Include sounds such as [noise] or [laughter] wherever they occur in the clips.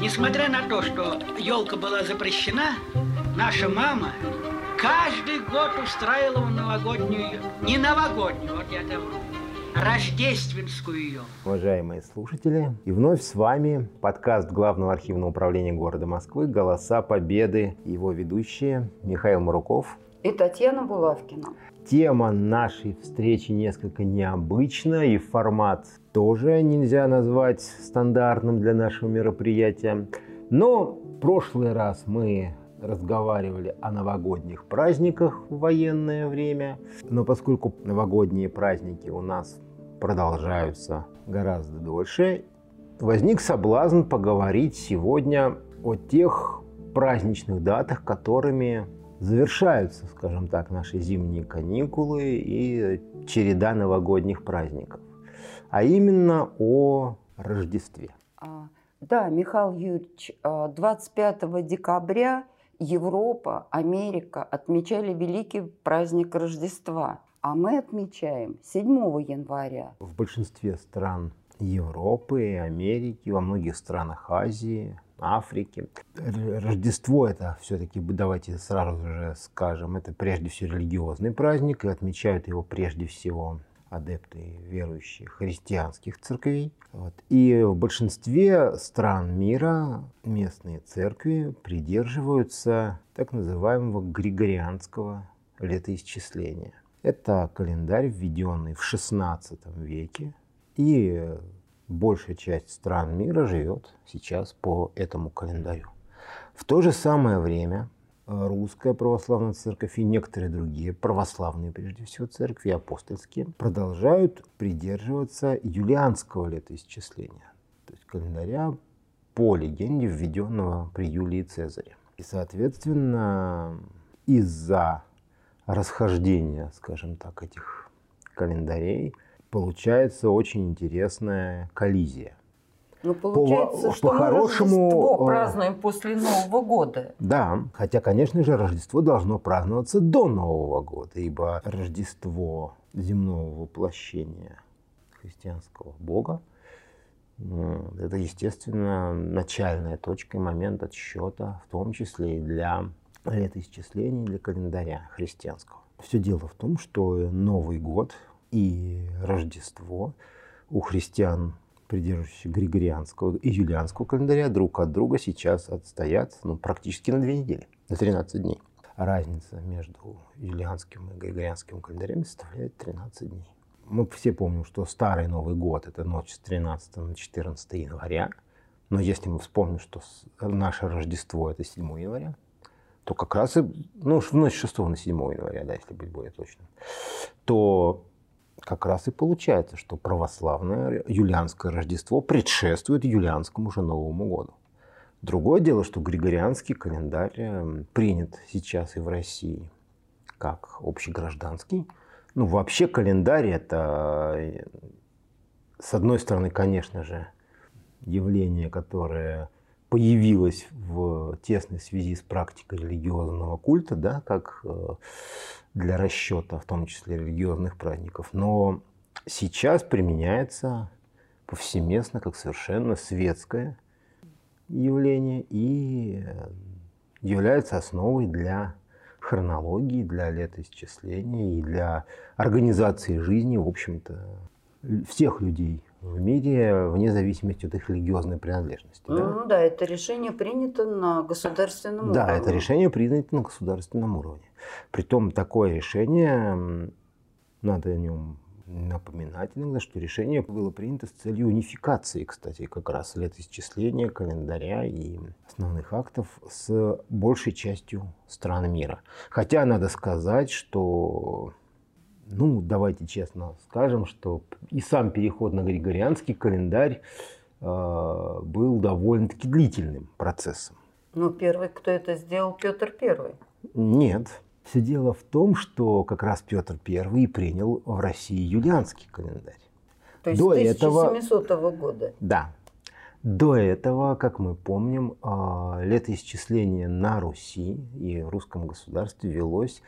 Несмотря на то, что елка была запрещена, наша мама каждый год устраивала новогоднюю, не новогоднюю, вот я говорю, рождественскую ее. Уважаемые слушатели, и вновь с вами подкаст Главного архивного управления города Москвы «Голоса Победы». Его ведущие Михаил Маруков и Татьяна Булавкина. Тема нашей встречи несколько необычна, и формат тоже нельзя назвать стандартным для нашего мероприятия. Но в прошлый раз мы разговаривали о новогодних праздниках в военное время. Но поскольку новогодние праздники у нас продолжаются гораздо дольше, возник соблазн поговорить сегодня о тех праздничных датах, которыми завершаются, скажем так, наши зимние каникулы и череда новогодних праздников, а именно о Рождестве. А, да, Михаил Юрьевич, 25 а, декабря Европа, Америка отмечали великий праздник Рождества, а мы отмечаем 7 января. В большинстве стран Европы, Америки, во многих странах Азии, Африки. Рождество это все-таки, давайте сразу же скажем, это прежде всего религиозный праздник, и отмечают его прежде всего адепты верующих христианских церквей. Вот. И в большинстве стран мира местные церкви придерживаются так называемого григорианского летоисчисления. Это календарь, введенный в XVI веке, и большая часть стран мира живет сейчас по этому календарю. В то же самое время Русская православная церковь и некоторые другие православные, прежде всего, церкви, апостольские, продолжают придерживаться юлианского летоисчисления, то есть календаря по легенде, введенного при Юлии Цезаре. И, соответственно, из-за расхождения, скажем так, этих календарей, получается очень интересная коллизия. Ну, получается, по, что по мы Рождество празднуем после Нового года. Да, хотя, конечно же, Рождество должно праздноваться до Нового года, ибо Рождество земного воплощения христианского Бога это, естественно, начальная точка и момент отсчета, в том числе и для летоисчислений, для календаря христианского. Все дело в том, что Новый год и Рождество у христиан придерживающихся Григорианского и Юлианского календаря, друг от друга сейчас отстоят ну, практически на две недели, на 13 дней. Разница между Юлианским и Григорианским календарями составляет 13 дней. Мы все помним, что Старый Новый год – это ночь с 13 на 14 января. Но если мы вспомним, что наше Рождество – это 7 января, то как раз и, ну, в ночь 6 на 7 января, да, если быть более точным, то как раз и получается, что православное юлианское Рождество предшествует юлианскому же Новому году. Другое дело, что григорианский календарь э, принят сейчас и в России как общегражданский. Ну, вообще календарь это, э, с одной стороны, конечно же, явление, которое появилось в тесной связи с практикой религиозного культа, да, как э, для расчета, в том числе религиозных праздников, но сейчас применяется повсеместно как совершенно светское явление и является основой для хронологии, для летоисчисления и для организации жизни, в общем-то, всех людей в мире вне зависимости от их религиозной принадлежности. Ну да, да это решение принято на государственном да, уровне. Да, это решение принято на государственном уровне. Притом такое решение, надо о нем напоминать иногда, что решение было принято с целью унификации, кстати, как раз летоисчисления, календаря и основных актов с большей частью стран мира. Хотя надо сказать, что ну, давайте честно скажем, что и сам переход на григорианский календарь э, был довольно-таки длительным процессом. Ну, первый, кто это сделал, Петр Первый. Нет. Все дело в том, что как раз Петр Первый принял в России юлианский календарь. То есть До 1700 этого, года. Да. До этого, как мы помним, э, летоисчисление на Руси и в русском государстве велось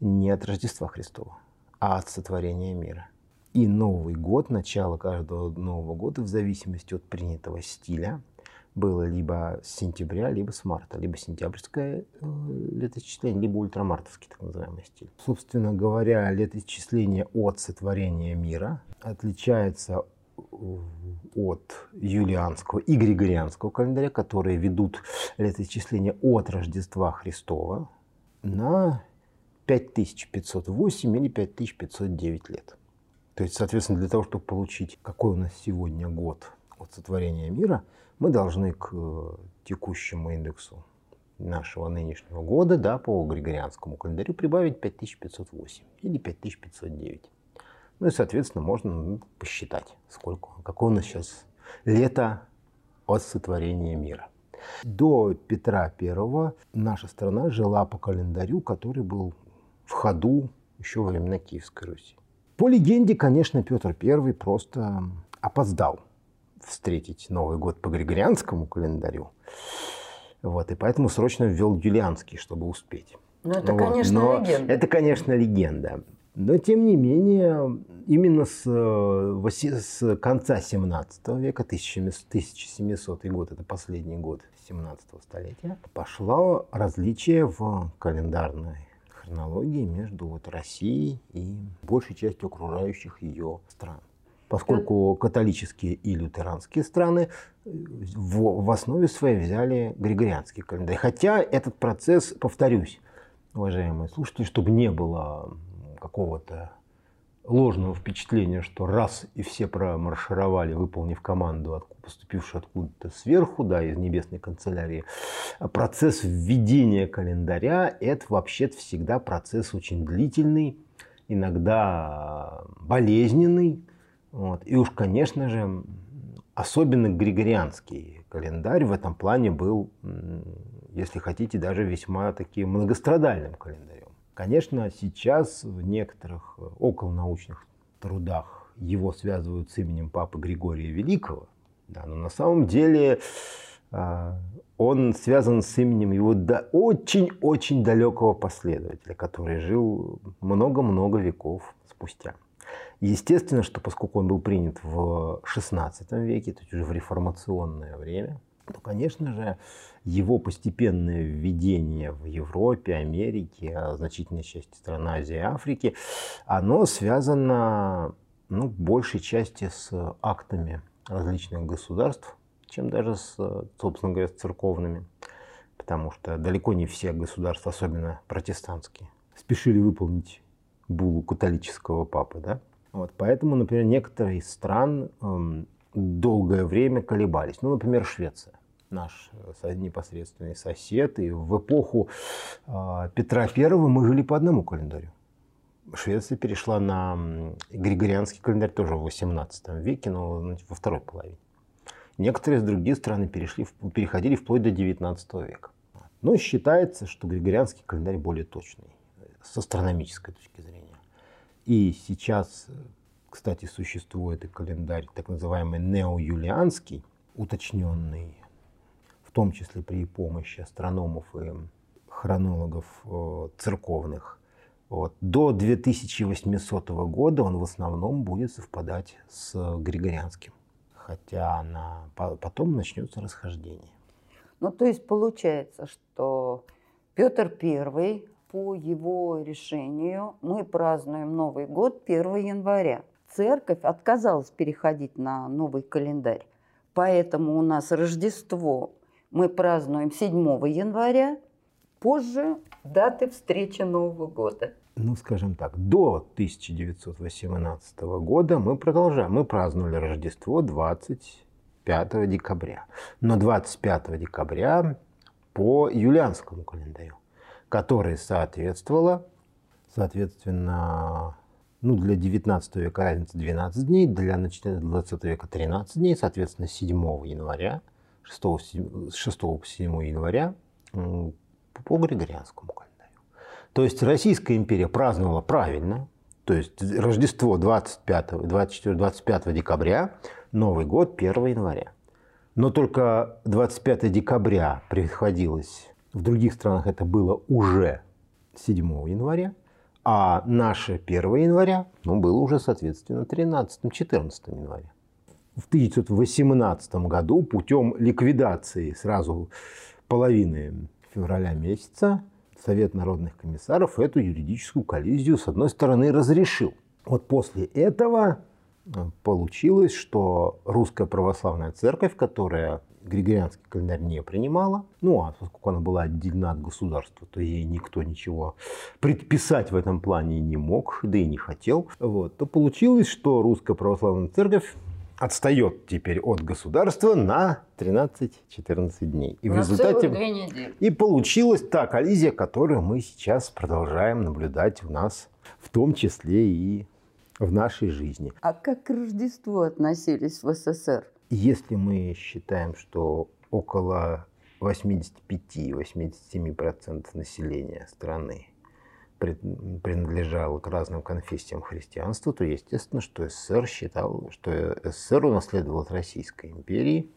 не от Рождества Христова, а от сотворения мира. И Новый год, начало каждого Нового года, в зависимости от принятого стиля, было либо с сентября, либо с марта, либо сентябрьское э, летоисчисление, либо ультрамартовский так называемый стиль. Собственно говоря, летоисчисление от сотворения мира отличается от юлианского и григорианского календаря, которые ведут летоисчисление от Рождества Христова на 5508 или 5509 лет. То есть, соответственно, для того, чтобы получить, какой у нас сегодня год от сотворения мира, мы должны к э, текущему индексу нашего нынешнего года да, по григорианскому календарю прибавить 5508 или 5509. Ну и, соответственно, можно ну, посчитать, сколько, какое у нас сейчас лето от сотворения мира. До Петра I наша страна жила по календарю, который был в ходу еще во времена Киевской Руси. По легенде, конечно, Петр I просто опоздал встретить Новый год по Григорианскому календарю. Вот, и поэтому срочно ввел Юлианский, чтобы успеть. Ну, это, вот. конечно, Но легенда. Это, конечно, легенда. Но, тем не менее, именно с, э, с конца 17 века, 1700 год, это последний год 17 столетия, пошло различие в календарной хронологии между вот Россией и большей частью окружающих ее стран. Поскольку католические и лютеранские страны э, в, в основе своей взяли григорианский календарь. Хотя этот процесс, повторюсь, уважаемые слушатели, чтобы не было какого-то ложного впечатления, что раз и все промаршировали, выполнив команду, поступившую откуда-то сверху, да, из небесной канцелярии, процесс введения календаря – это вообще-то всегда процесс очень длительный, иногда болезненный. Вот. И уж, конечно же, особенно григорианский календарь в этом плане был, если хотите, даже весьма таким многострадальным календарем. Конечно, сейчас в некоторых э, околонаучных трудах его связывают с именем папы Григория Великого, да, но на самом деле а, он связан с именем его очень-очень далекого последователя, который жил много-много веков спустя. Естественно, что поскольку он был принят в XVI веке, то есть уже в реформационное время, то, конечно же, его постепенное введение в Европе, Америке, а значительной части стран Азии и Африки, оно связано ну, большей части с актами различных государств, чем даже с, собственно говоря, с церковными. Потому что далеко не все государства, особенно протестантские, спешили выполнить булу католического папы. Да? Вот, поэтому, например, некоторые из стран эм, долгое время колебались. Ну, например, Швеция наш э, непосредственный сосед. И в эпоху а, Петра I мы жили по одному календарю. Швеция перешла на григорианский календарь тоже в 18 веке, но во второй половине. Некоторые из других стран перешли, переходили вплоть до 19 века. Но считается, что григорианский календарь более точный с астрономической точки зрения. И сейчас, кстати, существует и календарь так называемый неоюлианский, уточненный в том числе при помощи астрономов и хронологов э, церковных. Вот. До 2800 года он в основном будет совпадать с Григорианским, хотя на, потом начнется расхождение. Ну, то есть получается, что Петр I, по его решению, мы празднуем Новый год 1 января. Церковь отказалась переходить на новый календарь. Поэтому у нас Рождество мы празднуем 7 января, позже даты встречи Нового года. Ну, скажем так, до 1918 года мы продолжаем. Мы праздновали Рождество 25 декабря. Но 25 декабря по юлианскому календарю, который соответствовало, соответственно, ну, для 19 века разница 12 дней, для 20 века 13 дней, соответственно, 7 января – 6, 6 по 7 января по Григорианскому календарю. То есть Российская империя праздновала правильно, то есть Рождество 25, 24, 25 декабря, Новый год 1 января. Но только 25 декабря приходилось, в других странах это было уже 7 января, а наше 1 января ну, было уже, соответственно, 13-14 января. в 1918 году путем ликвидации сразу половины февраля месяца Совет народных комиссаров эту юридическую коллизию, с одной стороны, разрешил. Вот после этого получилось, что русская православная церковь, которая Григорианский календарь не принимала. Ну, а поскольку она была отделена от государства, то ей никто ничего предписать в этом плане не мог, да и не хотел. Вот, то получилось, что Русская Православная Церковь отстает теперь от государства на 13-14 дней. И на в результате и получилась та коллизия, которую мы сейчас продолжаем наблюдать у нас, в том числе и в нашей жизни. А как к Рождеству относились в СССР? Если мы считаем, что около 85-87% населения страны принадлежало к разным конфессиям христианства, то естественно, что СССР считал, что СССР унаследовал от Российской империи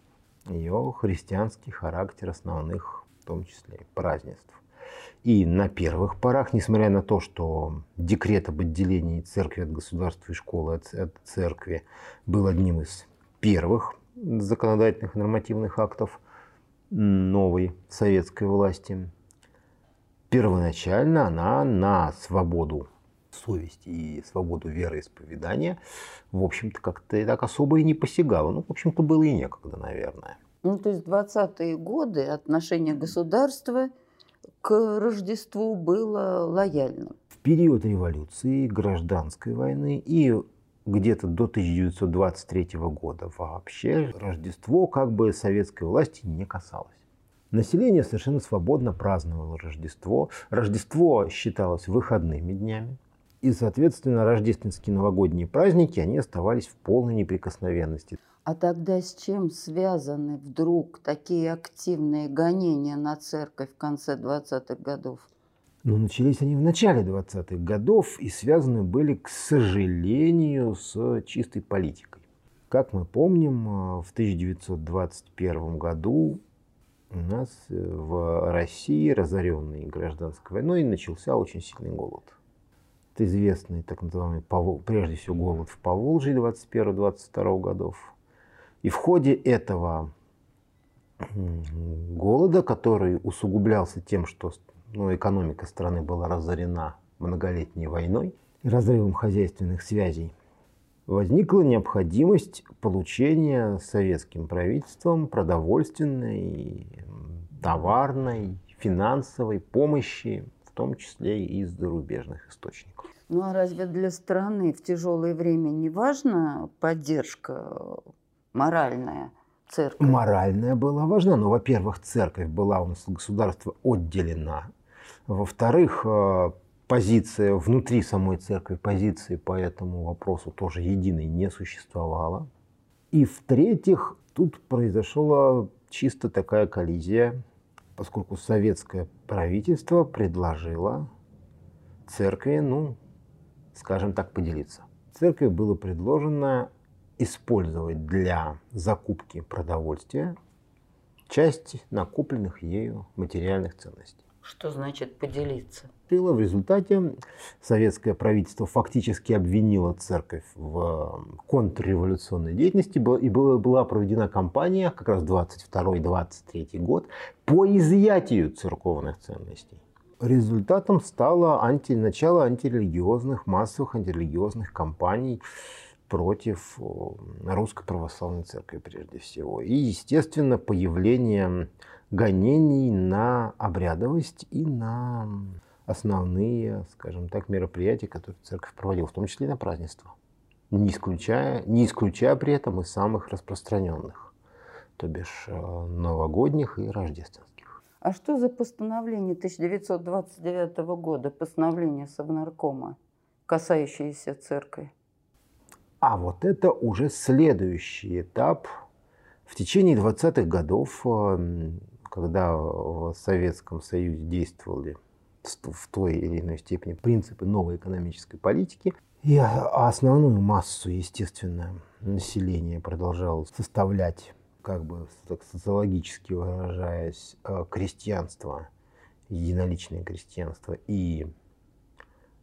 ее христианский характер основных, в том числе, празднеств. И на первых порах, несмотря на то, что декрет об отделении церкви от государства и школы от, от церкви был одним из первых законодательных нормативных актов новой советской власти. Первоначально она на свободу совести и свободу вероисповедания, в общем-то, как-то и так особо и не посягала. Ну, в общем-то, было и некогда, наверное. Ну, то есть 20-е годы отношение государства к Рождеству было лояльным. В период революции, гражданской войны и где-то до 1923 года вообще Рождество как бы советской власти не касалось. Население совершенно свободно праздновало Рождество. Рождество считалось выходными днями. И, соответственно, рождественские новогодние праздники, они оставались в полной неприкосновенности. А тогда с чем связаны вдруг такие активные гонения на церковь в конце 20-х годов? Но начались они в начале 20-х годов и связаны были, к сожалению, с чистой политикой. Как мы помним, э, в 1921 году у нас э, в России, разоренной гражданской войной, начался очень сильный голод. Известный так называемый, прежде всего, голод в Поволжье 21-22 годов. И в ходе этого голода, который усугублялся тем, что ну, экономика страны была разорена многолетней войной разрывом хозяйственных связей, возникла необходимость получения советским правительством продовольственной, товарной, финансовой помощи, в том числе и из зарубежных источников. Ну а разве для страны в тяжелое время не важна поддержка моральная? церковь? Моральная была важна. Но, во-первых, церковь была у нас государство отделена во-вторых, э, позиция внутри самой церкви, позиции по этому вопросу тоже единой не существовало. И в-третьих, тут произошла чисто такая коллизия, поскольку советское правительство предложило церкви, ну, скажем так, поделиться. Церкви было предложено использовать для закупки продовольствия часть накопленных ею материальных ценностей. Что значит поделиться? В результате советское правительство фактически обвинило церковь в контрреволюционной деятельности, и была проведена кампания, как раз 22-23 год, по изъятию церковных ценностей. Результатом стало анти, начало антирелигиозных, массовых антирелигиозных кампаний против Русской Православной Церкви прежде всего. И, естественно, появление гонений на обрядовость и на основные, скажем так, мероприятия, которые церковь проводила, в том числе и на празднества, не исключая, не исключая при этом и самых распространенных, то бишь э, новогодних и рождественских. А что за постановление 1929 года, постановление Совнаркома, касающееся церкви? А вот это уже следующий этап. В течение 20-х годов э, когда в Советском Союзе действовали в той или иной степени принципы новой экономической политики, и основную массу, естественно, населения продолжало составлять, как бы так социологически выражаясь, э, крестьянство, единоличное крестьянство и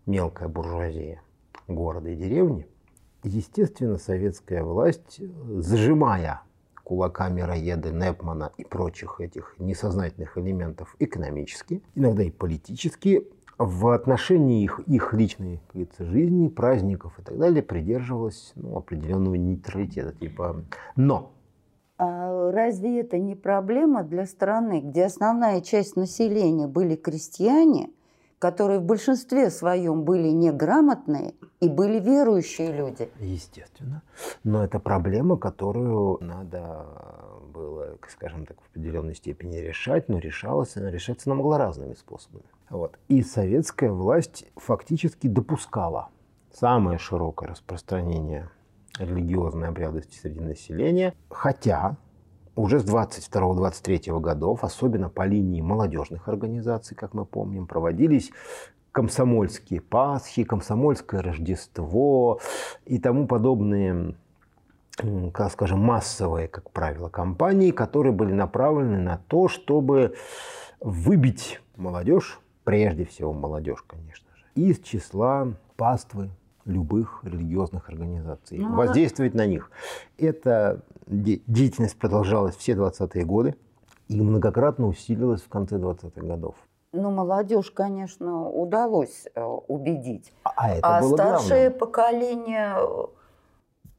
мелкая буржуазия города и деревни, Естественно, советская власть, зажимая кулаками Раеды, Непмана и прочих этих несознательных элементов экономически, иногда и политически, в отношении их, их личной говорится, жизни, праздников и так далее придерживалась ну, определенного нейтралитета. Типа «но». А разве это не проблема для страны, где основная часть населения были крестьяне, которые в большинстве своем были неграмотные и были верующие люди? Естественно. Но это проблема, которую надо было, скажем так, в определенной степени решать, но решалась, она решаться она могла разными способами. Вот. И советская власть фактически допускала самое широкое распространение религиозной обрядности среди населения, хотя уже с 22-23 годов, особенно по линии молодежных организаций, как мы помним, проводились комсомольские Пасхи, комсомольское Рождество и тому подобные, скажем, массовые, как правило, кампании, которые были направлены на то, чтобы выбить молодежь прежде всего молодежь, конечно же, из числа паствы любых религиозных организаций, ну, воздействовать на них. Эта деятельность продолжалась все 20-е годы и многократно усилилась в конце 20-х годов. Ну, молодежь, конечно, удалось э, убедить. А, а это а было старшее главное. поколение э,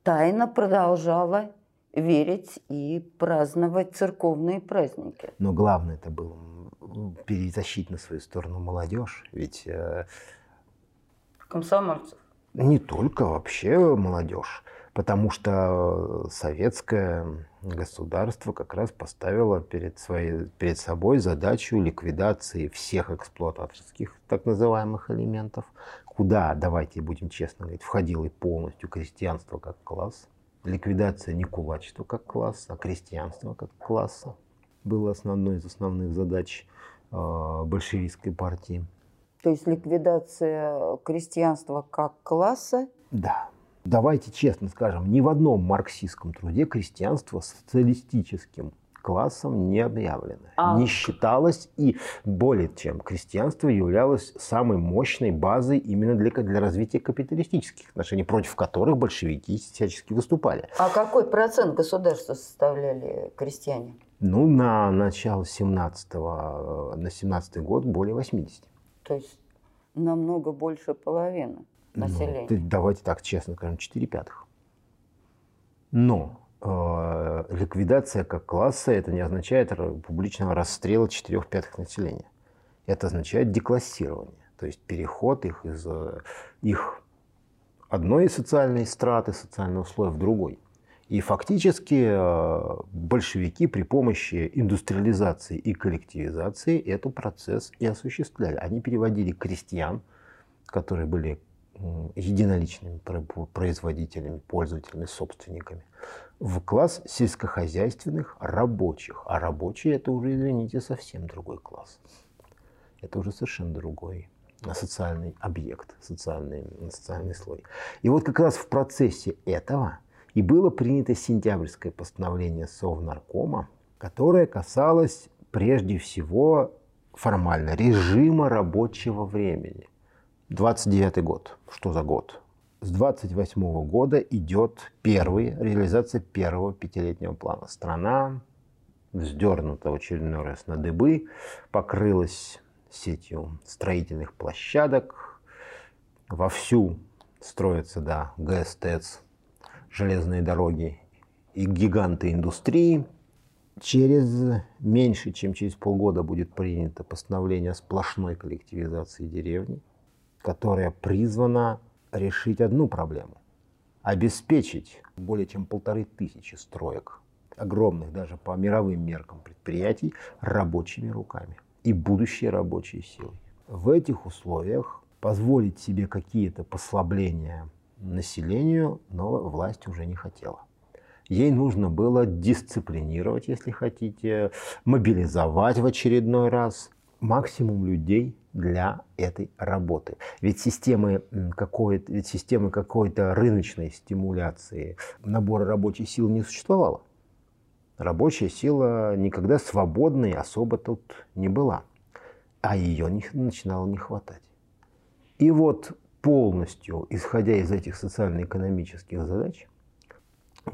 тайно продолжало верить и праздновать церковные праздники. Но главное это было перетащить на свою сторону молодежь. Ведь... Э, Комсомольцев. Не только, вообще молодежь. Потому что советское государство как раз поставило перед, своей, перед собой задачу ликвидации всех эксплуататорских так называемых элементов, куда, давайте будем честно говорить, входило и полностью крестьянство как класс, ликвидация не кулачества как класса, а крестьянства как класса было основной из основных задач э, большевистской партии. То есть ликвидация крестьянства как класса? Да. Давайте честно скажем, ни в одном марксистском труде крестьянство социалистическим классом не объявлено. А. Не считалось и более чем крестьянство являлось самой мощной базой именно для, для развития капиталистических отношений, против которых большевики всячески выступали. А какой процент государства составляли крестьяне? Ну, на начало 17 на 17 год более 80. То есть намного больше половины ну, населения. Ну, давайте так честно скажем, 4 пятых. Но э, ликвидация как класса это не означает публичного расстрела 4 пятых населения. Это означает деклассирование, то есть переход их из э, их одной социальной страты, социального слоя в другой. И фактически э, большевики при помощи индустриализации и коллективизации этот процесс и осуществляли. Они переводили крестьян, которые были единоличными производителями, пользователями, собственниками, в класс сельскохозяйственных рабочих. А рабочие это уже, извините, совсем другой класс. Это уже совершенно другой социальный объект, социальный, социальный слой. И вот как раз в процессе этого и было принято сентябрьское постановление Совнаркома, которое касалось прежде всего формально режима рабочего времени. 29 год. Что за год? С 28 -го года идет первый, реализация первого пятилетнего плана. Страна вздернута в очередной раз на дыбы, покрылась сетью строительных площадок, вовсю строится, да, ГЭС, ТЭЦ, железные дороги и гиганты индустрии. Через меньше, чем через полгода будет принято постановление о сплошной коллективизации деревни, которая призвана решить одну проблему – обеспечить более чем полторы тысячи строек, огромных даже по мировым меркам предприятий, рабочими руками и будущей рабочей силой. В этих условиях позволить себе какие-то послабления населению, но власть уже не хотела. Ей нужно было дисциплинировать, если хотите, мобилизовать в очередной раз максимум людей для этой работы. Ведь системы какой-то, ведь системы какой-то рыночной стимуляции набора рабочей силы не существовало. Рабочая сила никогда свободной особо тут не была, а ее начинало не хватать. И вот полностью, исходя из этих социально-экономических задач,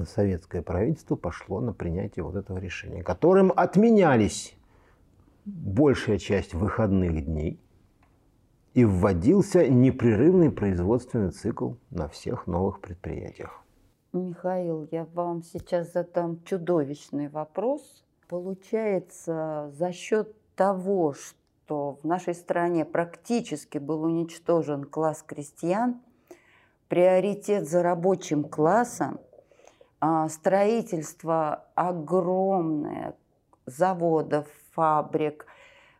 советское правительство пошло на принятие вот этого решения, которым отменялись большая часть выходных дней и вводился непрерывный производственный цикл на всех новых предприятиях. Михаил, я вам сейчас задам чудовищный вопрос. Получается, за счет того, что в нашей стране практически был уничтожен класс крестьян, приоритет за рабочим классом, а, строительство огромное заводов, фабрик,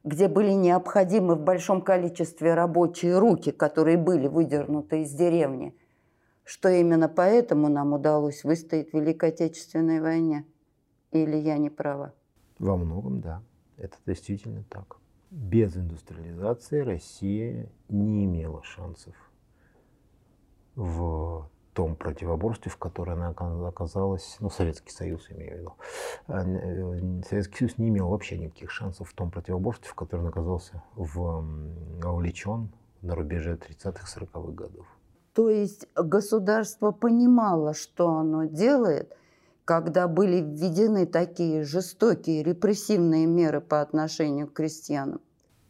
где были необходимы в большом количестве рабочие руки, которые были выдернуты из деревни – что именно поэтому нам удалось выстоять в Великой Отечественной войне. Или я не права? Во многом, да. Это действительно так. Без индустриализации Россия не имела шансов в том противоборстве, в котором она оказалась, ну, Советский Союз, имею в виду. А, э, Советский Союз не имел вообще никаких шансов в том противоборстве, в котором он оказался вовлечен на рубеже 30-40-х годов. То есть государство понимало, что оно делает, когда были введены такие жестокие репрессивные меры по отношению к крестьянам?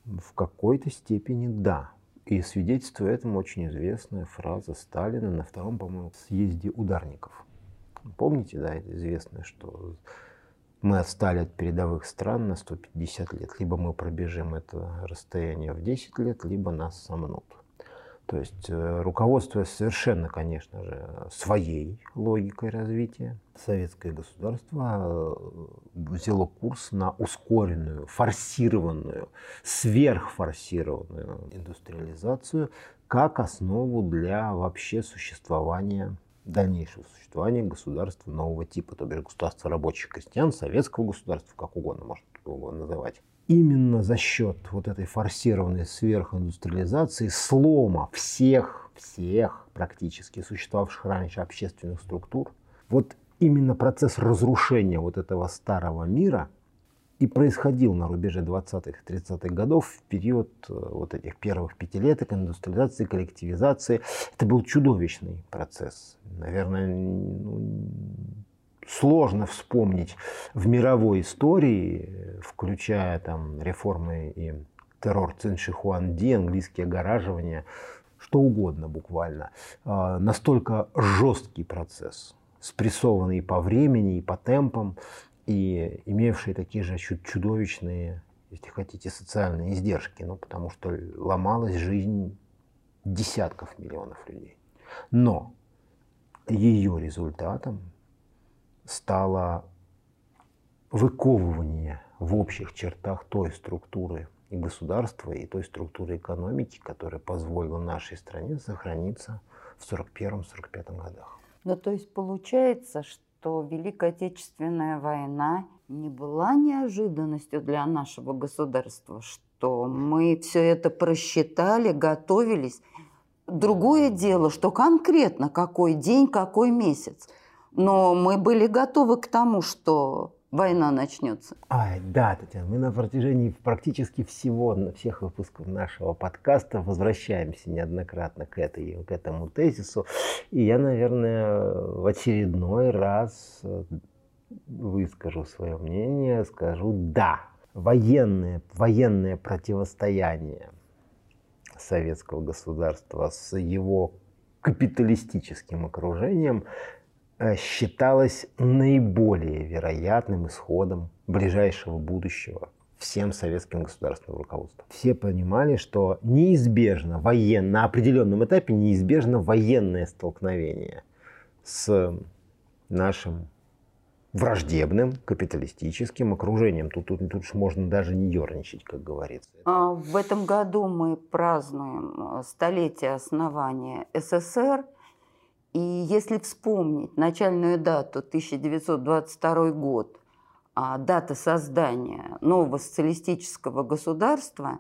В какой-то степени да. И свидетельство этому очень известная фраза Сталина на втором, по-моему, съезде ударников. Помните, да, это известно, что мы отстали от передовых стран на 150 лет. Либо мы пробежим это расстояние в 10 лет, либо нас сомнут. То есть э, руководствуясь совершенно, конечно же, своей логикой развития, советское государство э, взяло курс на ускоренную, форсированную, сверхфорсированную индустриализацию как основу для вообще существования дальнейшего существования государства нового типа, то бишь государства рабочих крестьян, советского государства, как угодно можно его называть именно за счет вот этой форсированной сверхиндустриализации, слома всех, всех практически существовавших раньше общественных структур, вот именно процесс разрушения вот этого старого мира и происходил на рубеже 20-х, 30-х годов в период э, вот этих первых пятилеток индустриализации, коллективизации. Это был чудовищный процесс. Наверное, ну, сложно вспомнить в мировой истории, включая там реформы и террор Циншихуанди, английские огораживания, что угодно буквально. А, настолько жесткий процесс, спрессованный по времени и по темпам, и имевший такие же чудовищные, если хотите, социальные издержки, ну, потому что ломалась жизнь десятков миллионов людей. Но ее результатом стало выковывание в общих чертах той структуры и государства, и той структуры экономики, которая позволила нашей стране сохраниться в 1941-1945 годах. Ну, то есть получается, что Великая Отечественная война не была неожиданностью для нашего государства, что мы все это просчитали, готовились. Другое дело, что конкретно какой день, какой месяц – но мы были готовы к тому, что война начнется. Ай, да, Татьяна, мы на протяжении практически всего, на всех выпусков нашего подкаста возвращаемся неоднократно к, этой, к этому тезису. И я, наверное, в очередной раз э, выскажу свое мнение, скажу «да». Военное, военное противостояние советского государства с его капиталистическим окружением считалось наиболее вероятным исходом ближайшего будущего всем советским государственным руководством. Все понимали, что неизбежно военно, на определенном этапе неизбежно военное столкновение с нашим враждебным капиталистическим окружением. Тут, тут, тут можно даже не ерничать, как говорится. А в этом году мы празднуем столетие основания СССР. И если вспомнить начальную дату 1922 год, а дата создания нового социалистического государства,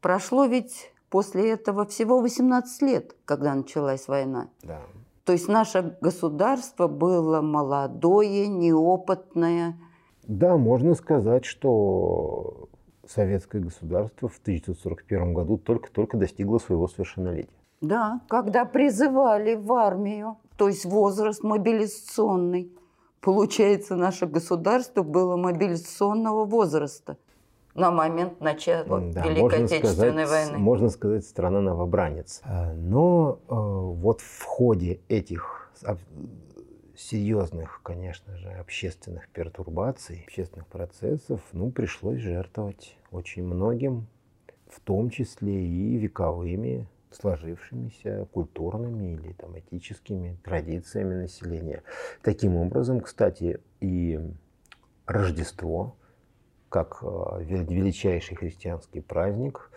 прошло ведь после этого всего 18 лет, когда началась война. Да. То есть наше государство было молодое, неопытное. Да, можно сказать, что советское государство в 1941 году только-только достигло своего совершеннолетия. Да, когда призывали в армию, то есть возраст мобилизационный. Получается, наше государство было мобилизационного возраста на момент начала да, Великой Отечественной сказать, войны. Можно сказать, страна новобранец. А, но э, вот в ходе этих серьезных, конечно же, общественных пертурбаций, общественных процессов, ну, пришлось жертвовать очень многим, в том числе и вековыми сложившимися культурными или там, этическими традициями населения. Таким образом, кстати, и Рождество, как э, величайший христианский праздник,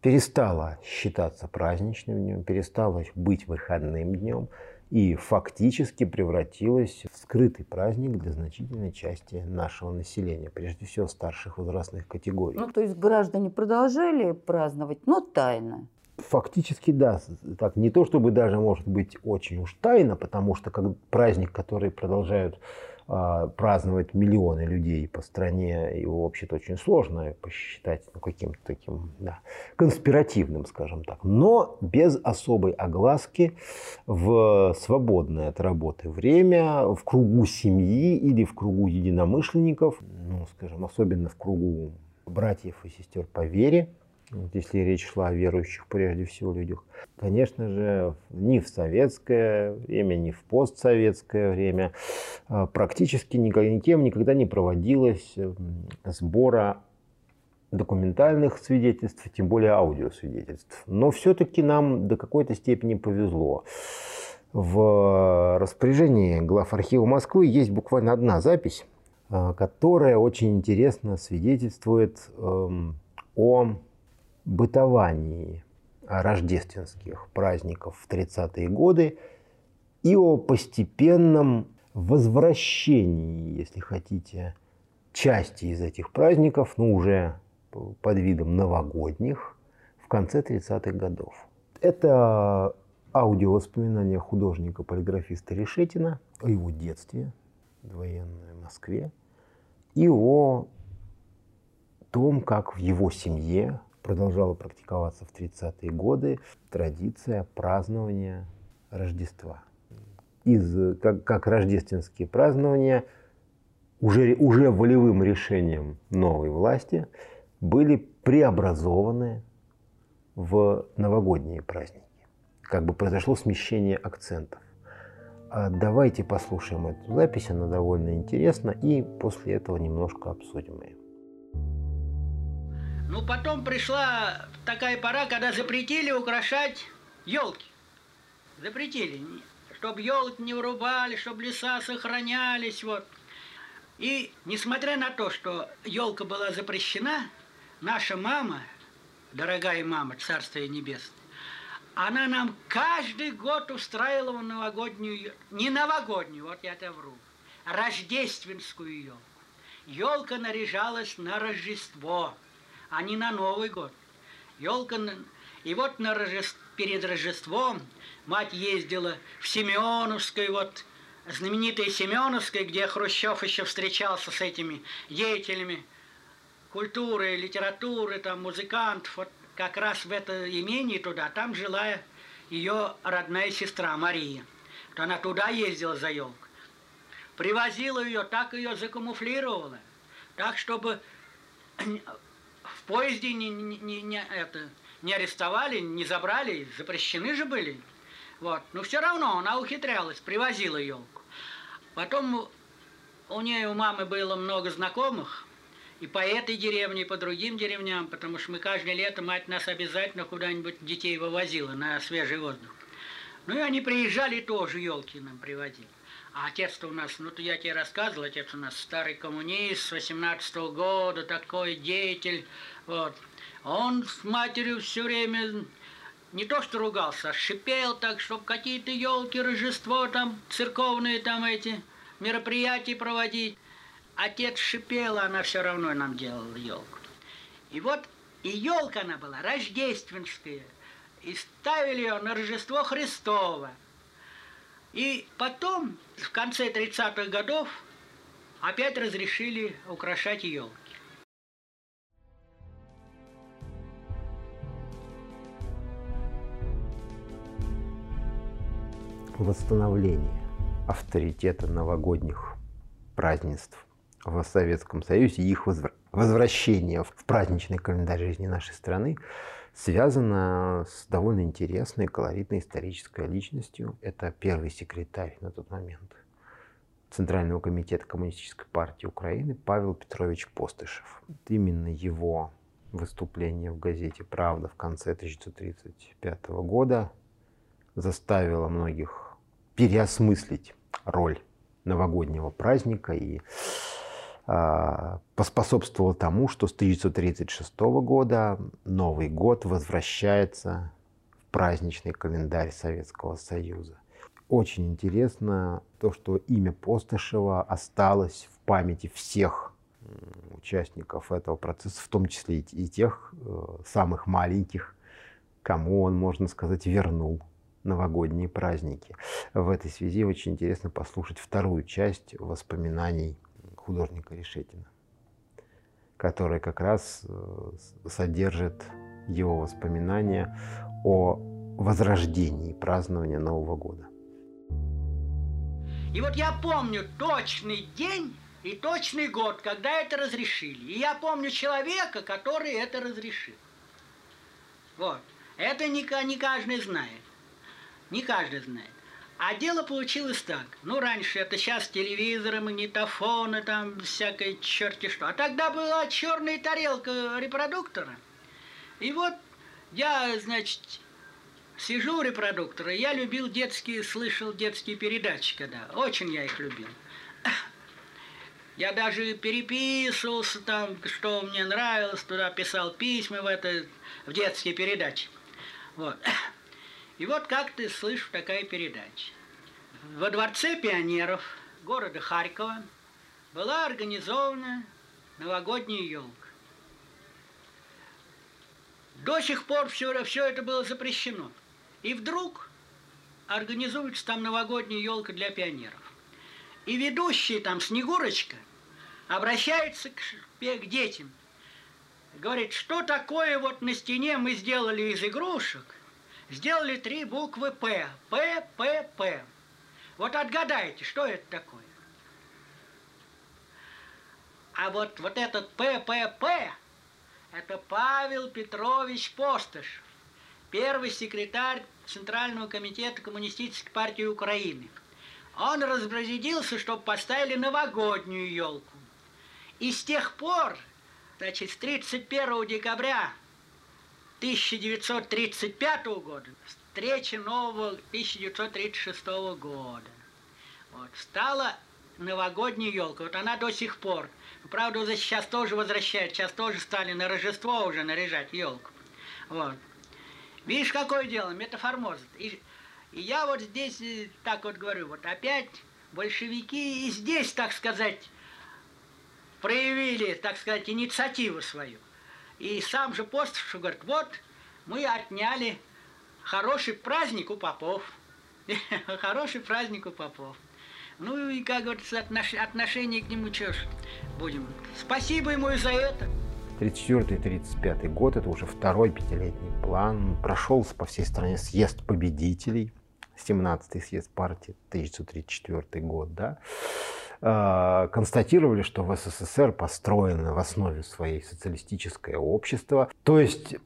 перестало считаться праздничным днем, перестало быть выходным днем и фактически превратилось в скрытый праздник для значительной части нашего населения, прежде всего старших возрастных категорий. Ну, то есть граждане продолжали праздновать, но тайно. Фактически, да. Так, не то чтобы даже, может быть, очень уж тайно, потому что как праздник, который продолжают э, праздновать миллионы людей по стране, его вообще-то очень сложно посчитать ну, каким-то таким да, конспиративным, скажем так. Но без особой огласки в свободное от работы время, в кругу семьи или в кругу единомышленников, ну, скажем, особенно в кругу братьев и сестер по вере, вот если речь шла о верующих прежде всего людях. Конечно же, ни в советское время, ни в постсоветское время а, практически никем никогда не проводилось сбора документальных свидетельств, тем более аудиосвидетельств. Но все-таки нам до какой-то степени повезло. В распоряжении глав архива Москвы есть буквально одна запись, а, которая очень интересно свидетельствует эм, о бытовании рождественских праздников в 30-е годы и о постепенном возвращении, если хотите, части из этих праздников, ну уже под видом новогодних, в конце 30-х годов. Это аудиовоспоминания художника-полиграфиста Решетина о его детстве в военной Москве и о том, как в его семье продолжала практиковаться в 30-е годы традиция празднования Рождества. Из, как, как рождественские празднования уже, уже волевым решением новой власти были преобразованы в новогодние праздники. Как бы произошло смещение акцентов. А давайте послушаем эту запись, она довольно интересна, и после этого немножко обсудим ее. Ну, потом пришла такая пора, когда запретили украшать елки. Запретили. Чтобы елки не вырубали, чтобы леса сохранялись, вот. И несмотря на то, что елка была запрещена, наша мама, дорогая мама, Царствие Небесное, она нам каждый год устраивала новогоднюю, не новогоднюю, вот я это вру, рождественскую елку. Елка наряжалась на Рождество а не на Новый год. Елка... И вот на Рождество, перед Рождеством мать ездила в Семеновской, вот знаменитой Семеновской, где Хрущев еще встречался с этими деятелями культуры, литературы, там, музыкантов. Вот как раз в это имение туда, там жила ее родная сестра Мария. То она туда ездила за елкой. Привозила ее, так ее закамуфлировала. Так, чтобы поезде не, не, не, это, не арестовали, не забрали, запрещены же были. Вот. Но все равно она ухитрялась, привозила елку. Потом у нее, у мамы было много знакомых, и по этой деревне, и по другим деревням, потому что мы каждое лето, мать нас обязательно куда-нибудь детей вывозила на свежий воздух. Ну и они приезжали, тоже елки нам приводили. А отец-то у нас, ну, то я тебе рассказывал, отец у нас старый коммунист с 18 -го года, такой деятель, вот. Он с матерью все время не то что ругался, а шипел так, чтобы какие-то елки, Рождество, там, церковные там эти мероприятия проводить. Отец шипел, а она все равно нам делала елку. И вот и елка она была рождественская. И ставили ее на Рождество Христово. И потом, в конце 30-х годов, опять разрешили украшать елку. восстановление авторитета новогодних празднеств в Советском Союзе и их возвращение в праздничный календарь жизни нашей страны связано с довольно интересной, колоритной исторической личностью. Это первый секретарь на тот момент Центрального комитета Коммунистической партии Украины Павел Петрович Постышев. Именно его выступление в газете «Правда» в конце 1935 года заставило многих переосмыслить роль новогоднего праздника и поспособствовало тому, что с 1936 года Новый год возвращается в праздничный календарь Советского Союза. Очень интересно то, что имя Постышева осталось в памяти всех участников этого процесса, в том числе и тех э, самых маленьких, кому он, можно сказать, вернул новогодние праздники. В этой связи очень интересно послушать вторую часть воспоминаний художника Решетина, который как раз э, содержит его воспоминания о возрождении празднования Нового года. И вот я помню точный день и точный год, когда это разрешили. И я помню человека, который это разрешил. Вот. Это не, не каждый знает. Не каждый знает. А дело получилось так. Ну, раньше это сейчас телевизоры, магнитофоны, там всякое черти что. А тогда была черная тарелка репродуктора. И вот я, значит, сижу у репродуктора. Я любил детские, слышал детские передачи когда. Очень я их любил. [coughs] Я даже переписывался там, что мне нравилось, туда писал письма в, это, в детские передачи. Вот. [coughs] И вот как ты слышишь такая передача. Во дворце пионеров города Харькова была организована новогодняя елка. До сих пор все, все это было запрещено. И вдруг организуется там новогодняя елка для пионеров. И ведущий там Снегурочка обращается к, к детям. Говорит, что такое вот на стене мы сделали из игрушек – сделали три буквы П. П, П, П. Вот отгадайте, что это такое? А вот, вот этот П, П, П, это Павел Петрович Постышев, первый секретарь Центрального комитета Коммунистической партии Украины. Он распорядился, чтобы поставили новогоднюю елку. И с тех пор, значит, с 31 декабря 1935 года, встречи нового 1936 года. Вот, стала новогодняя елка. Вот она до сих пор. Правда, сейчас тоже возвращают. Сейчас тоже стали на Рождество уже наряжать елку. Вот. Видишь, какое дело, метаформоза. И, и я вот здесь э, так вот говорю, вот опять большевики и здесь, так сказать, проявили, так сказать, инициативу свою. И сам же Постышев говорит, вот мы отняли хороший праздник у попов. [laughs] Хороший праздник у попов. Ну и, как говорится, отношение к нему что ж будем. Спасибо ему и за это. 34-35 год, это уже второй пятилетний план. Прошелся по всей стране съезд победителей. 17-й съезд партии, 1934 год, да. А, констатировали, что в СССР построено в основе своей социалистическое общество. То есть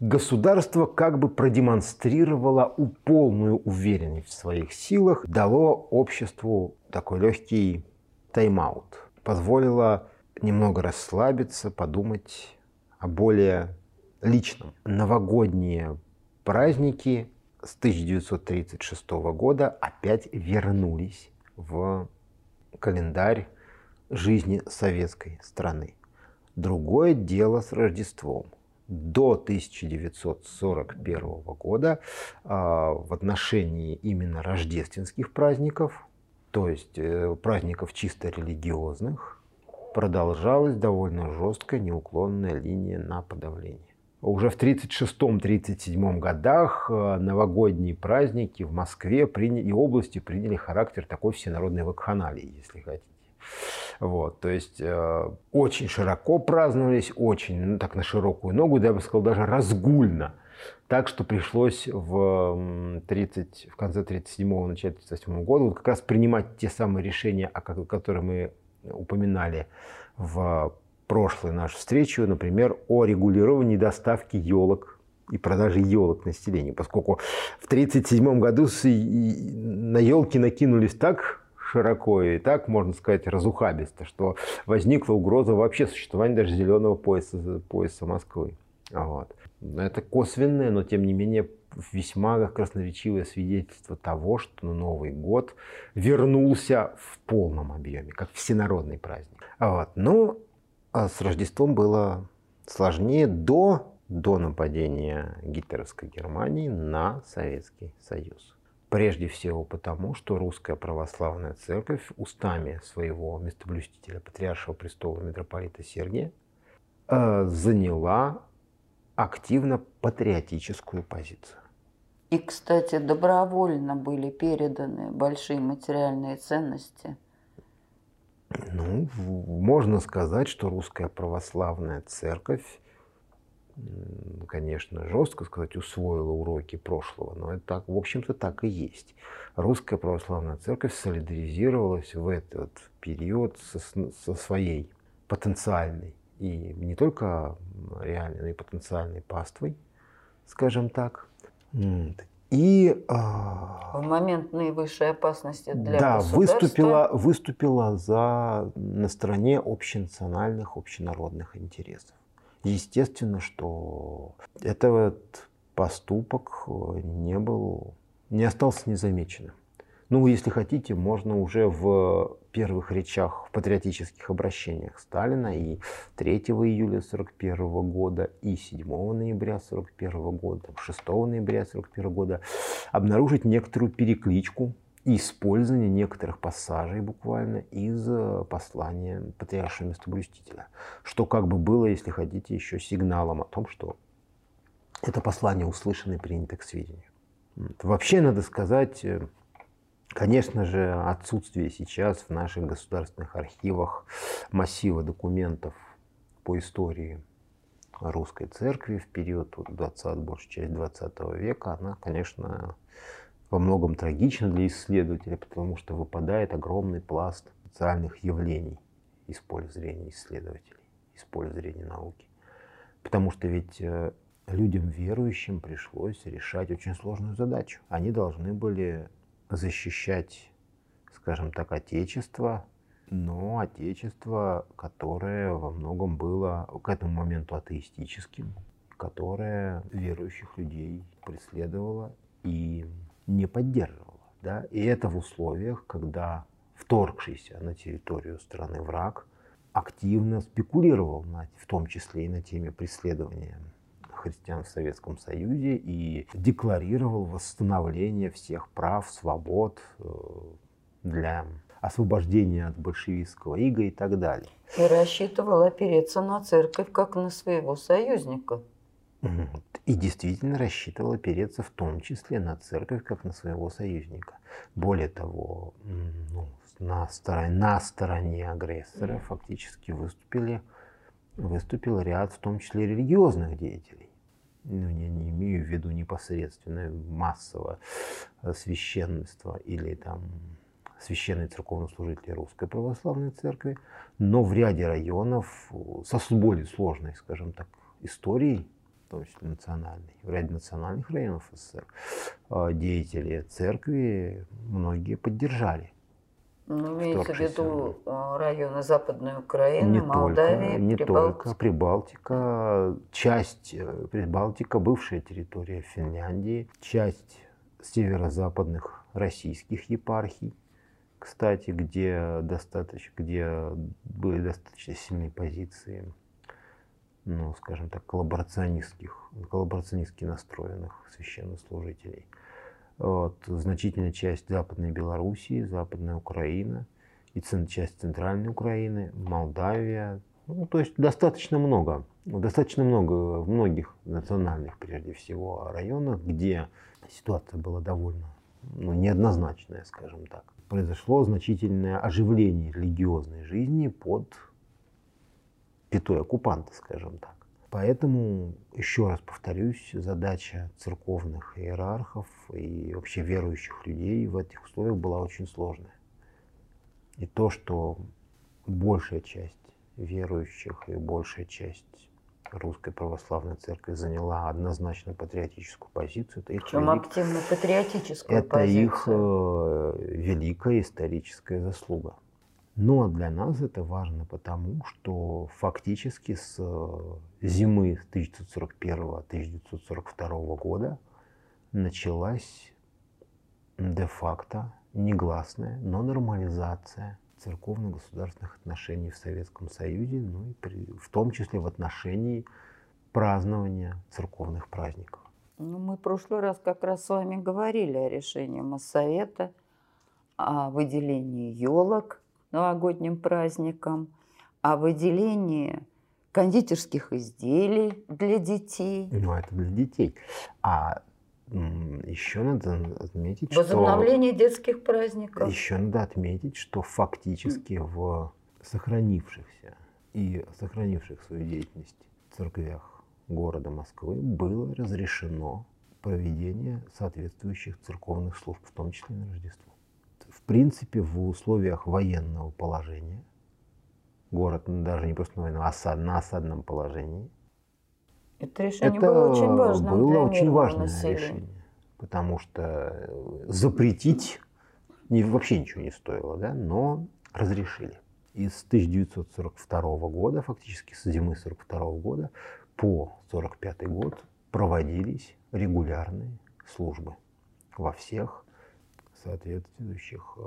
государство как бы продемонстрировало полную уверенность в своих силах, дало обществу такой легкий тайм-аут, позволило немного расслабиться, подумать о более личном. Новогодние праздники с 1936 года опять вернулись в календарь жизни советской страны. Другое дело с Рождеством. До 1941 года а, в отношении именно рождественских праздников, то есть э, праздников чисто религиозных, продолжалась довольно жесткая неуклонная линия на подавление. Уже в 1936-1937 годах э, новогодние праздники в Москве и области приняли характер такой всенародной вакханалии, если хотите. Вот, то есть э, очень широко праздновались, очень, ну, так на широкую ногу, я бы сказал, даже разгульно. Так что пришлось в, 30, в конце 37-го, начале 38 года вот как раз принимать те самые решения, о которых мы упоминали в прошлой нашей встрече, например, о регулировании доставки елок и продажи елок населению, поскольку в 1937 году на елки накинулись так широко и так, можно сказать, разухабисто, что возникла угроза вообще существования даже зеленого пояса, пояса Москвы. Вот. Это косвенное, но тем не менее весьма красноречивое свидетельство того, что Новый год вернулся в полном объеме, как всенародный праздник. Вот. Но а с Рождеством было сложнее до, до нападения гитлеровской Германии на Советский Союз. Прежде всего потому, что русская православная церковь устами своего местоблюстителя, патриаршего престола митрополита Сергия, э, заняла активно патриотическую позицию. И, кстати, добровольно были переданы большие материальные ценности. Ну, можно сказать, что русская православная церковь, конечно, жестко сказать, усвоила уроки прошлого, но это так, в общем-то, так и есть. Русская православная церковь солидаризировалась в этот период со, со своей потенциальной и не только реальной, но и потенциальной паствой, скажем так. И а, в момент наивысшей опасности для да, выступила, выступила за, на стороне общенациональных, общенародных интересов. Естественно, что этот поступок не был, не остался незамеченным. Ну, если хотите, можно уже в первых речах, в патриотических обращениях Сталина и 3 июля 1941 года, и 7 ноября 1941 года, 6 ноября 1941 года обнаружить некоторую перекличку и использование некоторых пассажей буквально из э, послания патриаршего местоблюстителя, что как бы было, если хотите, еще сигналом о том, что это послание услышано и принято к сведению. Вообще, надо сказать, э, Конечно же, отсутствие сейчас в наших государственных архивах массива документов по истории русской церкви в период 20, большей части 20 века, она, конечно, во многом трагична для исследователя, потому что выпадает огромный пласт социальных явлений из поля зрения исследователей, из поля зрения науки. Потому что ведь э, людям верующим пришлось решать очень сложную задачу. Они должны были защищать, скажем так, Отечество, но Отечество, которое во многом было к этому моменту атеистическим, которое верующих людей преследовало и не поддерживало. Да? И это в условиях, когда вторгшийся на территорию страны враг активно спекулировал, на, в том числе и на теме преследования христиан в Советском Союзе и декларировал восстановление всех прав, свобод э, для освобождения от большевистского ига и так далее. И рассчитывал опереться на церковь как на своего союзника. И действительно рассчитывал опереться в том числе на церковь как на своего союзника. Более того, ну, на, стороне, на стороне агрессора фактически выступили, выступил ряд, в том числе религиозных деятелей ну, я не имею в виду непосредственно массово э, священства или там священные церковнослужители Русской Православной Церкви, но в ряде районов со более сложной, скажем так, историей, в том числе национальной, в ряде национальных районов СССР, э, деятели церкви многие поддержали ну, имеется в виду э, районы Западной Украины, не Молдавии, только, Не Прибалтика. только Прибалтика, часть э, Прибалтика, бывшая территория Финляндии, часть северо-западных российских епархий, кстати, где, достаточно, где были достаточно сильные позиции, ну, скажем так, коллаборационистских, коллаборационистски настроенных священнослужителей – вот, значительная часть Западной Белоруссии, Западная Украина и часть Центральной Украины, Молдавия. Ну, то есть достаточно много, достаточно много в многих национальных, прежде всего, районах, где ситуация была довольно ну, неоднозначная, скажем так. произошло значительное оживление религиозной жизни под пятой оккупанта, скажем так. Поэтому, еще раз повторюсь, задача церковных иерархов и вообще верующих людей в этих условиях была очень сложная. И то, что большая часть верующих и большая часть Русской Православной Церкви заняла однозначно патриотическую позицию. Это их Причем велик... активно патриотическую Это позицию. их э, великая историческая заслуга. Но для нас это важно потому, что фактически с э, зимы 1941-1942 года началась де-факто негласная, но нормализация церковно-государственных отношений в Советском Союзе, ну и при, в том числе в отношении празднования церковных праздников. Ну, мы в прошлый раз как раз с вами говорили о решении Моссовета, о выделении елок новогодним праздникам, о выделении кондитерских изделий для детей. Ну, это для детей. А еще надо отметить, Возобновление что... детских праздников. Еще надо отметить, что фактически в сохранившихся и сохранивших свою деятельность церквях города Москвы было разрешено проведение соответствующих церковных служб, в том числе на Рождество. В принципе, в условиях военного положения, город даже не просто военного, а на осадном положении – это решение это было очень важным было для очень важное населения. решение, потому что э, запретить не, вообще ничего не стоило, да, но разрешили. И с 1942 года, фактически с зимы 1942 года по 1945 год проводились регулярные службы во всех соответствующих э,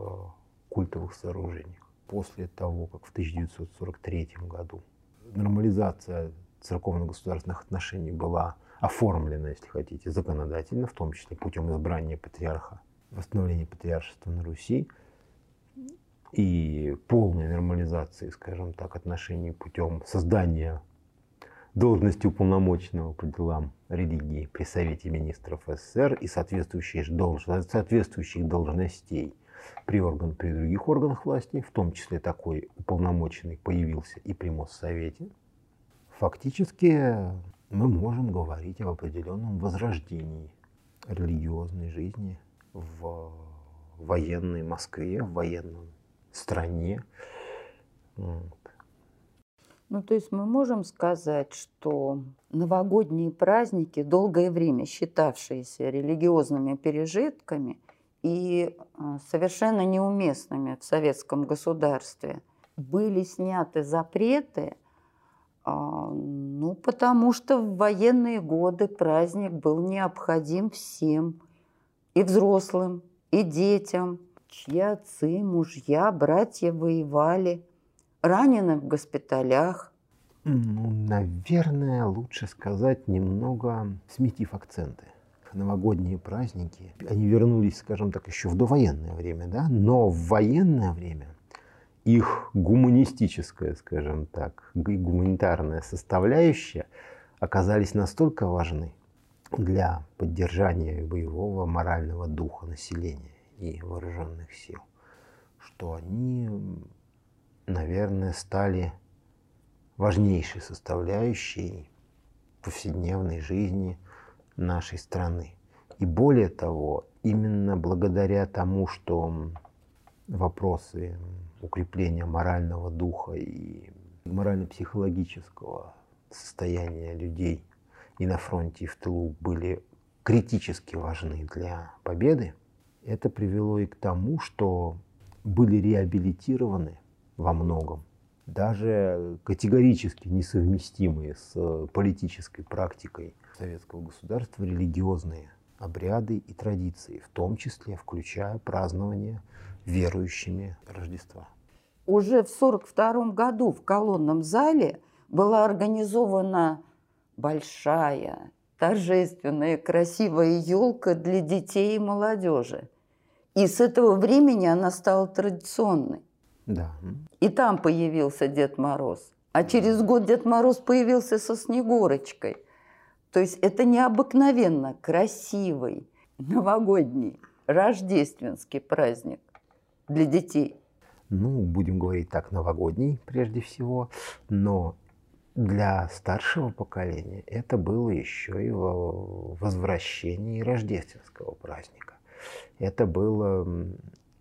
культовых сооружениях. После того, как в 1943 году нормализация церковно-государственных отношений была оформлена, если хотите, законодательно, в том числе путем избрания патриарха, восстановления патриаршества на Руси и полной нормализации, скажем так, отношений путем создания должности уполномоченного по делам религии при Совете министров СССР и соответствующих, долж... соответствующих должностей при, орган... при других органах власти, в том числе такой уполномоченный появился и при Моссовете – Фактически мы можем говорить об определенном возрождении религиозной жизни в военной Москве, в военном стране. Ну, то есть мы можем сказать, что новогодние праздники, долгое время считавшиеся религиозными пережитками и а, совершенно неуместными в советском государстве, были сняты запреты а, ну, потому что в военные годы праздник был необходим всем, и взрослым, и детям, чьи отцы, мужья, братья воевали, ранены в госпиталях. Ну, наверное, лучше сказать немного сметив акценты. Новогодние праздники, они вернулись, скажем так, еще в довоенное время, да, но в военное время их гуманистическая, скажем так, гуманитарная составляющая оказались настолько важны для поддержания боевого морального духа населения и вооруженных сил, что они, наверное, стали важнейшей составляющей повседневной жизни нашей страны. И более того, именно благодаря тому, что вопросы укрепления морального духа и морально-психологического состояния людей и на фронте, и в тылу были критически важны для победы, это привело и к тому, что были реабилитированы во многом даже категорически несовместимые с политической практикой советского государства религиозные обряды и традиции, в том числе включая празднование верующими Рождества. Уже в 1942 году в колонном зале была организована большая, торжественная, красивая елка для детей и молодежи. И с этого времени она стала традиционной. Да. И там появился Дед Мороз. А через год Дед Мороз появился со Снегурочкой. То есть это необыкновенно красивый новогодний рождественский праздник. для детей? Ну, будем говорить так, новогодний прежде всего, но для старшего поколения это было еще и возвращение рождественского праздника. Это было,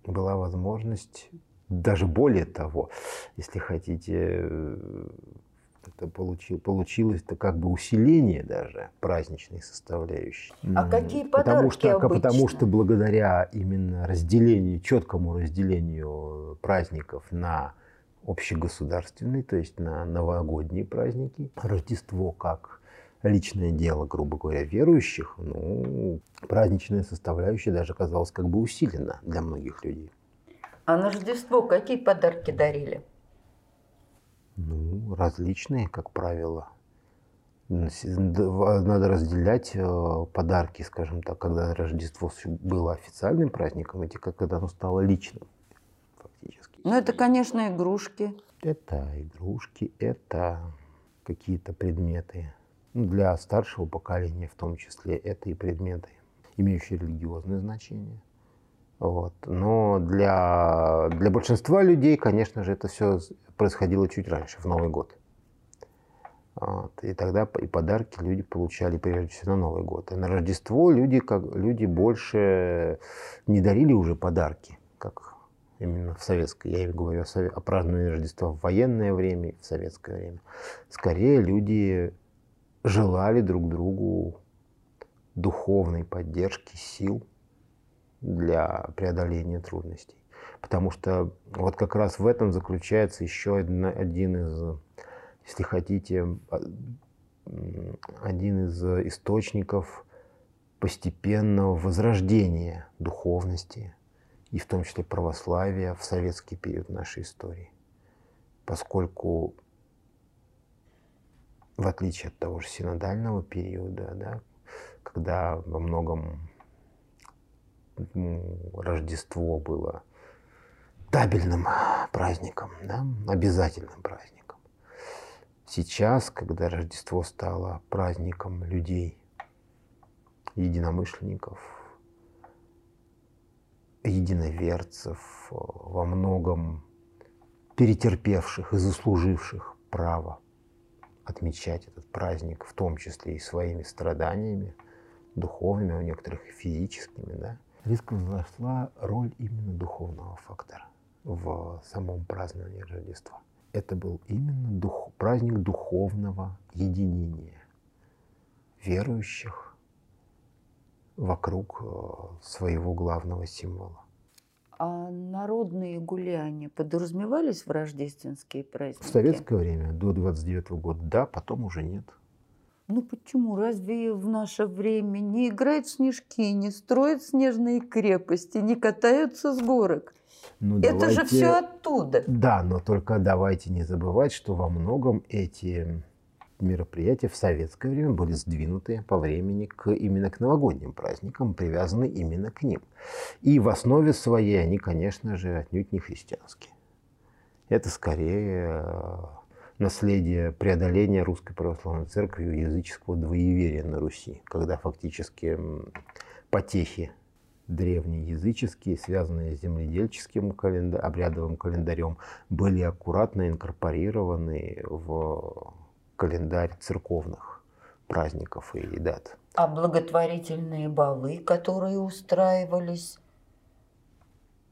была возможность, даже более того, если хотите, это получил, получилось-то как бы усиление даже праздничной составляющей. А какие подарки потому что, обычно? Потому что благодаря именно разделению, четкому разделению праздников на общегосударственные, то есть на новогодние праздники. Рождество как личное дело, грубо говоря, верующих, ну, праздничная составляющая даже казалась как бы усилена для многих людей. А на Рождество какие подарки дарили? Ну, различные, как правило. Надо разделять э, подарки, скажем так, когда Рождество было официальным праздником, и когда оно стало личным. Ну, это, конечно, игрушки. Это игрушки, это какие-то предметы. Ну, для старшего поколения в том числе это и предметы, имеющие религиозное значение. Вот. Но для, для большинства людей, конечно же, это все происходило чуть раньше, в Новый год. Вот. И тогда и подарки люди получали прежде всего на Новый год. И на Рождество люди, как, люди больше не дарили уже подарки, как именно в советское, я говорю о праздновании Рождества в военное время, в советское время, скорее люди желали друг другу духовной поддержки, сил для преодоления трудностей. Потому что вот как раз в этом заключается еще один, один из, если хотите, один из источников постепенного возрождения духовности, и в том числе православия в советский период нашей истории. Поскольку, в отличие от того же синодального периода, да, когда во многом Рождество было табельным праздником, да, обязательным праздником. Сейчас, когда Рождество стало праздником людей, единомышленников, единоверцев, во многом перетерпевших и заслуживших право отмечать этот праздник, в том числе и своими страданиями, духовными, у некоторых и физическими, да, резко возросла роль именно духовного фактора в самом праздновании Рождества. Это был именно дух, праздник духовного единения верующих вокруг э, своего главного символа. А народные гуляния подразумевались в рождественские праздники? В советское время, до 29 -го года, да, потом уже нет. Ну почему? Разве в наше время не играют снежки, не строят снежные крепости, не катаются с горок? Ну, Это давайте... же все оттуда. Да, но только давайте не забывать, что во многом эти мероприятия в советское время были сдвинуты по времени к, именно к новогодним праздникам, привязаны именно к ним. И в основе своей они, конечно же, отнюдь не христианские. Это скорее наследие преодоления Русской Православной Церкви языческого двоеверия на Руси, когда фактически потехи древние языческие, связанные с земледельческим календа обрядовым календарем, были аккуратно инкорпорированы в календарь церковных праздников и дат. А благотворительные балы, которые устраивались?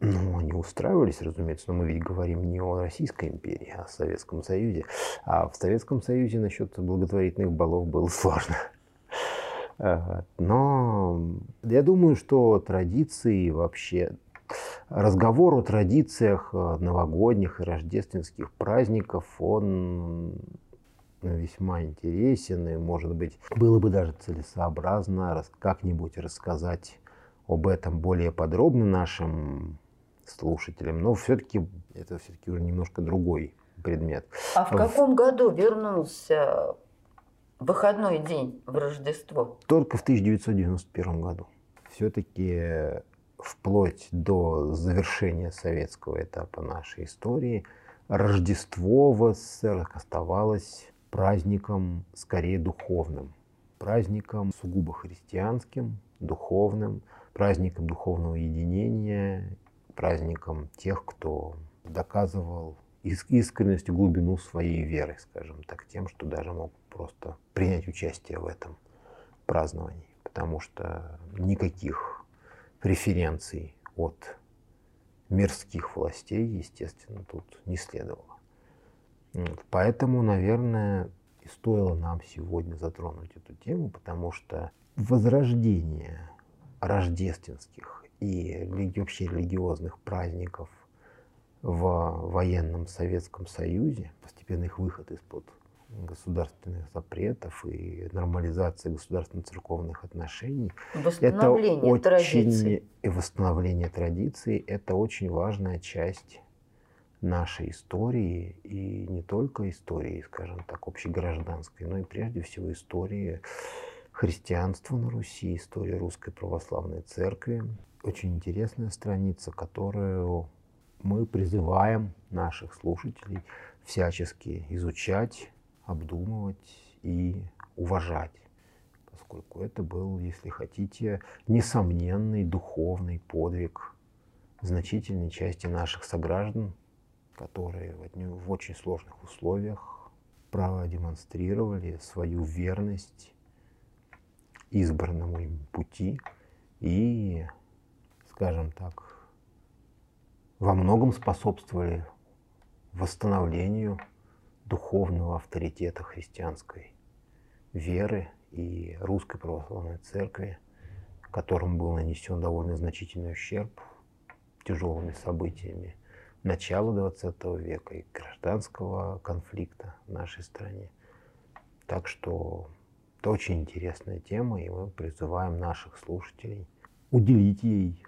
Ну, они устраивались, разумеется, но мы ведь говорим не о Российской империи, а о Советском Союзе. А в Советском Союзе насчет благотворительных балов было сложно. Но я думаю, что традиции вообще, разговор о традициях новогодних и рождественских праздников, он весьма интересен, и, может быть, было бы даже целесообразно как-нибудь рассказать об этом более подробно нашим слушателям, но все-таки это все-таки уже немножко другой предмет. А в каком в... году вернулся выходной день в Рождество? Только в 1991 году. Все-таки вплоть до завершения советского этапа нашей истории Рождество в СССР оставалось праздником скорее духовным, праздником сугубо христианским, духовным, праздником духовного единения праздником тех, кто доказывал искренность и глубину своей веры, скажем так, тем, что даже мог просто принять участие в этом праздновании. Потому что никаких преференций от мирских властей, естественно, тут не следовало. Поэтому, наверное, и стоило нам сегодня затронуть эту тему, потому что возрождение рождественских и вообще религиозных праздников в военном Советском Союзе, постепенно их выход из-под государственных запретов и нормализации государственно-церковных отношений. Это очень традиций. и восстановление традиций – это очень важная часть нашей истории и не только истории, скажем так, общегражданской, но и прежде всего истории христианства на Руси, истории Русской Православной Церкви. Очень интересная страница, которую мы призываем наших слушателей всячески изучать, обдумывать и уважать, поскольку это был, если хотите, несомненный духовный подвиг значительной части наших сограждан, которые в очень сложных условиях продемонстрировали свою верность избранному им пути и, скажем так, во многом способствовали восстановлению духовного авторитета христианской веры и русской православной церкви, которым был нанесен довольно значительный ущерб тяжелыми событиями начала 20 века и гражданского конфликта в нашей стране. Так что это очень интересная тема, и мы призываем наших слушателей уделить ей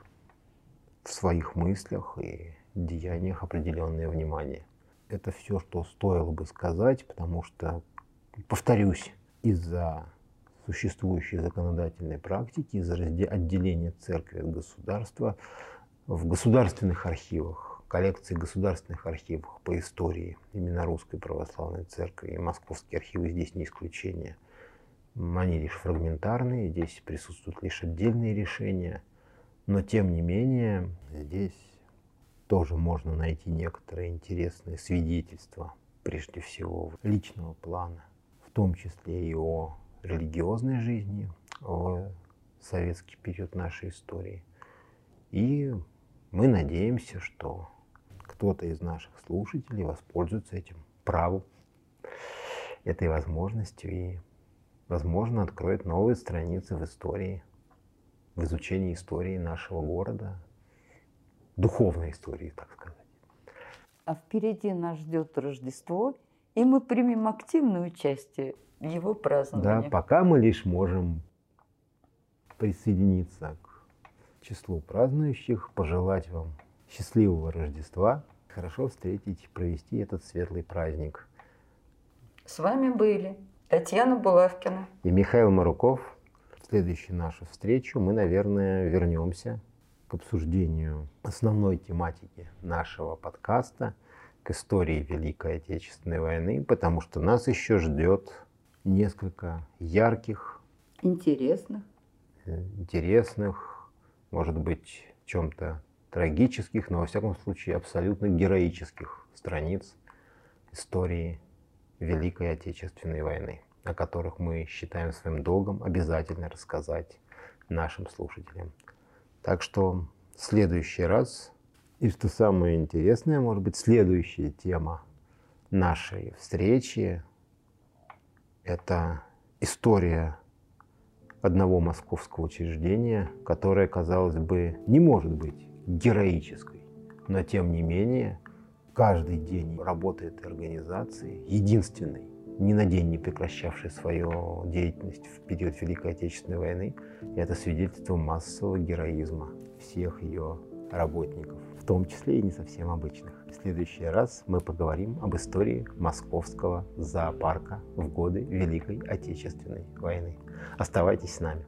в своих мыслях и деяниях определенное внимание. Это все, что стоило бы сказать, потому что, повторюсь, из-за существующей законодательной практики, из-за отделения церкви от государства, в государственных архивах, коллекции государственных архивов по истории именно Русской Православной Церкви и московские архивы здесь не исключение. Они лишь фрагментарные, здесь присутствуют лишь отдельные решения – но тем не менее, здесь тоже можно найти некоторые интересные свидетельства, прежде всего личного плана, в том числе и о религиозной жизни в советский период нашей истории. И мы надеемся, что кто-то из наших слушателей воспользуется этим правом, этой возможностью и, возможно, откроет новые страницы в истории в изучении истории нашего города, духовной истории, так сказать. А впереди нас ждет Рождество, и мы примем активное участие в его праздновании. Да, пока мы лишь можем присоединиться к числу празднующих, пожелать вам счастливого Рождества, хорошо встретить, провести этот светлый праздник. С вами были Татьяна Булавкина. И Михаил Маруков. Следующую нашу встречу мы, наверное, вернемся к обсуждению основной тематики нашего подкаста, к истории Великой Отечественной войны, потому что нас еще ждет несколько ярких, интересных, э, интересных, может быть, чем-то трагических, но во всяком случае абсолютно героических страниц истории Великой Отечественной войны о которых мы считаем своим долгом обязательно рассказать нашим слушателям. Так что в следующий раз, и что самое интересное, может быть, следующая тема нашей встречи – это история одного московского учреждения, которое, казалось бы, не может быть героической, но тем не менее каждый день работает организации единственной, ни на день не прекращавший свою деятельность в период Великой Отечественной войны. Это свидетельство массового героизма всех ее работников, в том числе и не совсем обычных. В следующий раз мы поговорим об истории московского зоопарка в годы Великой Отечественной войны. Оставайтесь с нами.